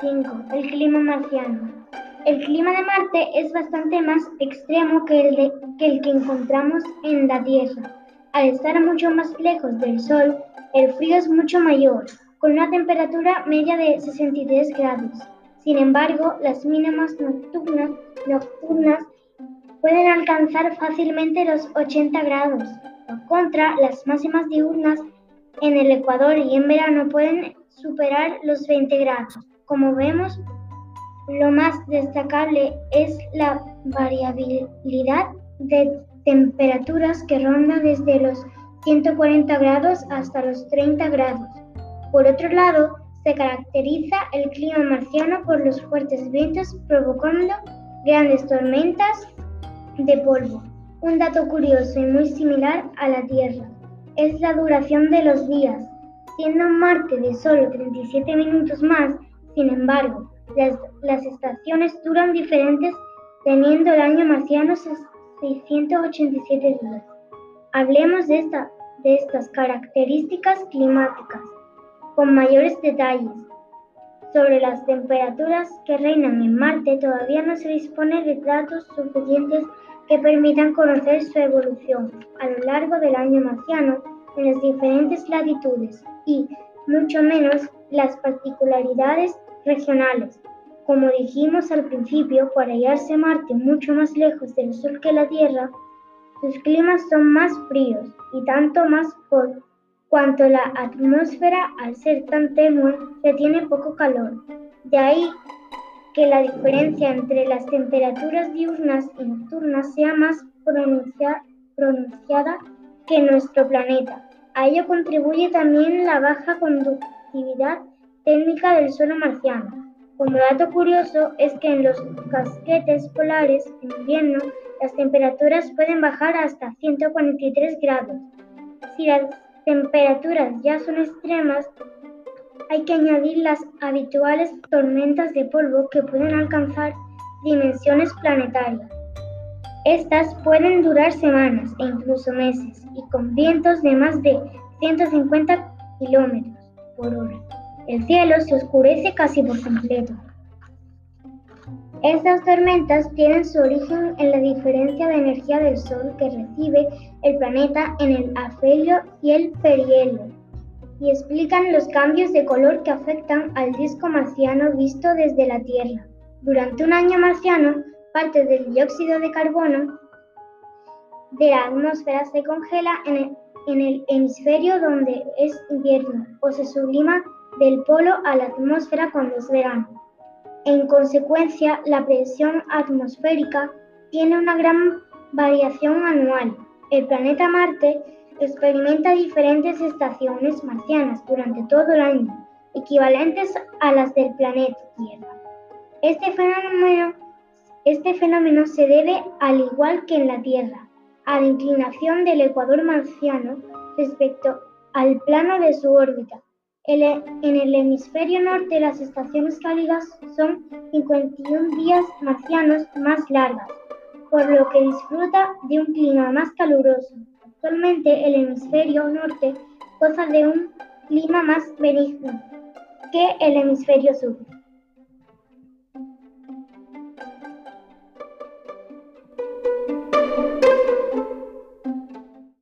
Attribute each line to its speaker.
Speaker 1: 5. El clima marciano. El clima de Marte es bastante más extremo que el, que encontramos en la Tierra. Al estar mucho más lejos del Sol, el frío es mucho mayor, con una temperatura media de 63 grados. Sin embargo, las mínimas nocturnas pueden alcanzar fácilmente los 80 grados. Por contra, las máximas diurnas en el Ecuador y en verano pueden superar los 20 grados. Como vemos, lo más destacable es la variabilidad de temperaturas que ronda desde los 140 grados hasta los 30 grados. Por otro lado, se caracteriza el clima marciano por los fuertes vientos provocando grandes tormentas de polvo. Un dato curioso y muy similar a la Tierra es la duración de los días, siendo Marte de solo 37 minutos más, sin embargo, las, las estaciones duran diferentes teniendo el año marciano 687 días. Hablemos de, esta, de estas características climáticas con mayores detalles. Sobre las temperaturas que reinan en Marte todavía no se dispone de datos suficientes que permitan conocer su evolución a lo largo del año marciano en las diferentes latitudes y, mucho menos, las particularidades regionales. Como dijimos al principio, por hallarse Marte mucho más lejos del Sol que la Tierra, sus climas son más fríos y tanto más por cuanto la atmósfera, al ser tan tenue, tiene poco calor. De ahí que la diferencia entre las temperaturas diurnas y nocturnas sea más pronunciada que en nuestro planeta. A ello contribuye también la baja conductividad térmica del suelo marciano. Como dato curioso es que en los casquetes polares en invierno las temperaturas pueden bajar hasta 143 grados. Si las temperaturas ya son extremas, hay que añadir las habituales tormentas de polvo que pueden alcanzar dimensiones planetarias. Estas pueden durar semanas e incluso meses y con vientos de más de 150 kilómetros por hora. El cielo se oscurece casi por completo. Estas tormentas tienen su origen en la diferencia de energía del Sol que recibe el planeta en el afelio y el perihelio y explican los cambios de color que afectan al disco marciano visto desde la Tierra. Durante un año marciano, parte del dióxido de carbono de la atmósfera se congela en el, hemisferio donde es invierno o se sublima del polo a la atmósfera cuando es verano. En consecuencia, la presión atmosférica tiene una gran variación anual. El planeta Marte experimenta diferentes estaciones marcianas durante todo el año, equivalentes a las del planeta Tierra. Este fenómeno, este se debe, al igual que en la Tierra, a la inclinación del ecuador marciano respecto al plano de su órbita. En el hemisferio norte las estaciones cálidas son 51 días marcianos más largas, por lo que disfruta de un clima más caluroso. Actualmente el hemisferio norte goza de un clima más benigno que el hemisferio sur.